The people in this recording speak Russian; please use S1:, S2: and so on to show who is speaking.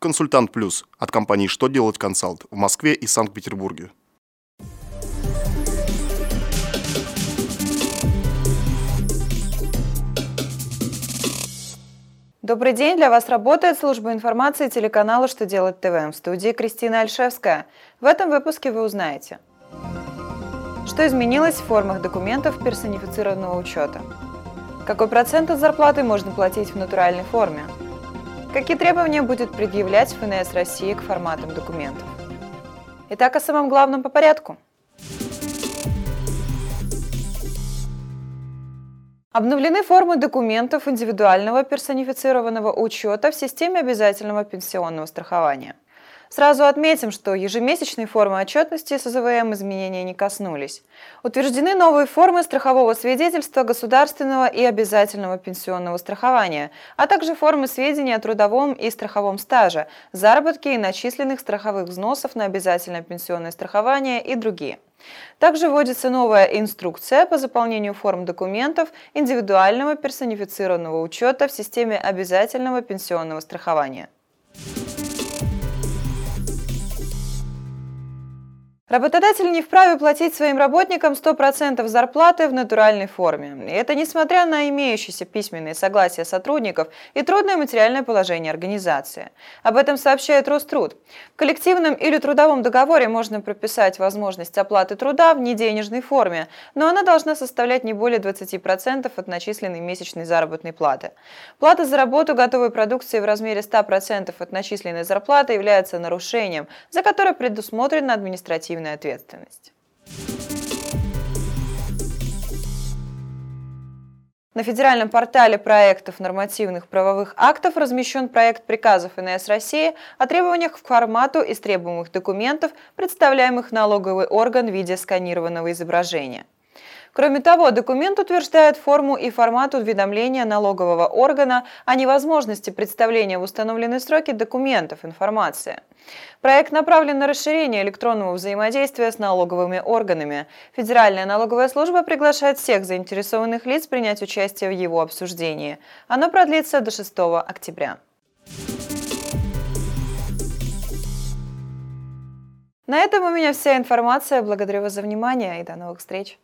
S1: Консультант Плюс от компании «Что делать консалт» в Москве и Санкт-Петербурге.
S2: Добрый день, для вас работает служба информации телеканала «Что делать ТВ» в студии Кристина Альшевская. В этом выпуске вы узнаете, что изменилось в формах документов персонифицированного учета, какой процент от зарплаты можно платить в натуральной форме, какие требования будет предъявлять ФНС России к форматам документов. Итак, о самом главном по порядку – Обновлены формы документов индивидуального персонифицированного учета в системе обязательного пенсионного страхования. Сразу отметим, что ежемесячной формы отчетности СЗВМ изменения не коснулись. Утверждены новые формы страхового свидетельства государственного и обязательного пенсионного страхования, а также формы сведений о трудовом и страховом стаже, заработке и начисленных страховых взносов на обязательное пенсионное страхование и другие. Также вводится новая инструкция по заполнению форм документов индивидуального персонифицированного учета в системе обязательного пенсионного страхования. Работодатель не вправе платить своим работникам 100% зарплаты в натуральной форме. И это несмотря на имеющиеся письменные согласия сотрудников и трудное материальное положение организации. Об этом сообщает Роструд. В коллективном или трудовом договоре можно прописать возможность оплаты труда в неденежной форме, но она должна составлять не более 20% от начисленной месячной заработной платы. Плата за работу готовой продукции в размере 100% от начисленной зарплаты является нарушением, за которое предусмотрено административное административная ответственность. На федеральном портале проектов нормативных правовых актов размещен проект приказов ФНС России о требованиях к формату из требуемых документов, представляемых налоговый орган в виде сканированного изображения. Кроме того, документ утверждает форму и формат уведомления налогового органа о невозможности представления в установленные сроки документов информации. Проект направлен на расширение электронного взаимодействия с налоговыми органами. Федеральная налоговая служба приглашает всех заинтересованных лиц принять участие в его обсуждении. Оно продлится до 6 октября. На этом у меня вся информация. Благодарю вас за внимание и до новых встреч.